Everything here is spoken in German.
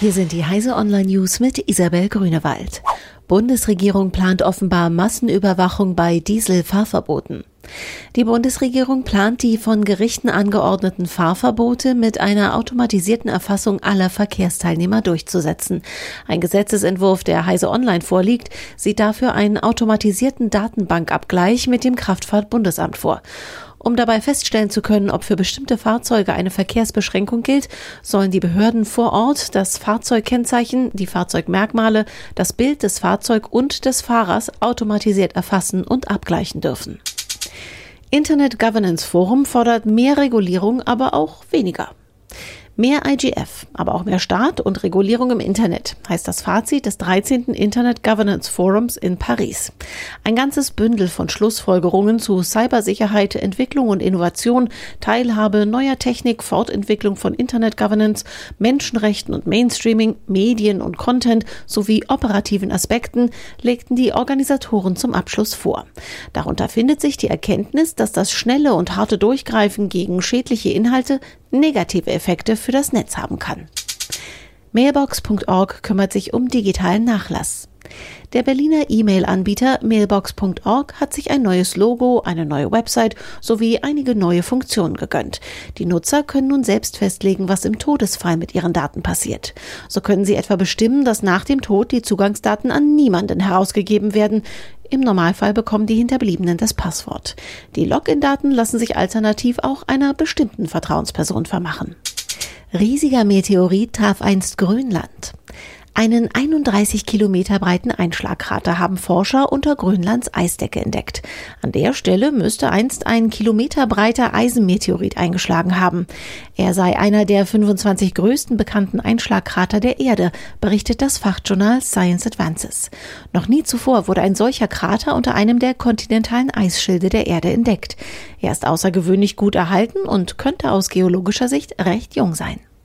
Hier sind die Heise Online News mit Isabel Grünewald. Bundesregierung plant offenbar Massenüberwachung bei Dieselfahrverboten. Die Bundesregierung plant die von Gerichten angeordneten Fahrverbote mit einer automatisierten Erfassung aller Verkehrsteilnehmer durchzusetzen. Ein Gesetzesentwurf, der Heise Online vorliegt, sieht dafür einen automatisierten Datenbankabgleich mit dem Kraftfahrtbundesamt vor. Um dabei feststellen zu können, ob für bestimmte Fahrzeuge eine Verkehrsbeschränkung gilt, sollen die Behörden vor Ort das Fahrzeugkennzeichen, die Fahrzeugmerkmale, das Bild des Fahrzeugs und des Fahrers automatisiert erfassen und abgleichen dürfen. Internet Governance Forum fordert mehr Regulierung, aber auch weniger. Mehr IGF, aber auch mehr Staat und Regulierung im Internet, heißt das Fazit des 13. Internet Governance Forums in Paris. Ein ganzes Bündel von Schlussfolgerungen zu Cybersicherheit, Entwicklung und Innovation, Teilhabe, neuer Technik, Fortentwicklung von Internet Governance, Menschenrechten und Mainstreaming, Medien und Content sowie operativen Aspekten legten die Organisatoren zum Abschluss vor. Darunter findet sich die Erkenntnis, dass das schnelle und harte Durchgreifen gegen schädliche Inhalte negative Effekte für das Netz haben kann. Mailbox.org kümmert sich um digitalen Nachlass. Der Berliner E-Mail-Anbieter Mailbox.org hat sich ein neues Logo, eine neue Website sowie einige neue Funktionen gegönnt. Die Nutzer können nun selbst festlegen, was im Todesfall mit ihren Daten passiert. So können sie etwa bestimmen, dass nach dem Tod die Zugangsdaten an niemanden herausgegeben werden. Im Normalfall bekommen die Hinterbliebenen das Passwort. Die Login-Daten lassen sich alternativ auch einer bestimmten Vertrauensperson vermachen. Riesiger Meteorit traf einst Grönland. Einen 31 Kilometer breiten Einschlagkrater haben Forscher unter Grönlands Eisdecke entdeckt. An der Stelle müsste einst ein kilometerbreiter Eisenmeteorit eingeschlagen haben. Er sei einer der 25 größten bekannten Einschlagkrater der Erde, berichtet das Fachjournal Science Advances. Noch nie zuvor wurde ein solcher Krater unter einem der kontinentalen Eisschilde der Erde entdeckt. Er ist außergewöhnlich gut erhalten und könnte aus geologischer Sicht recht jung sein.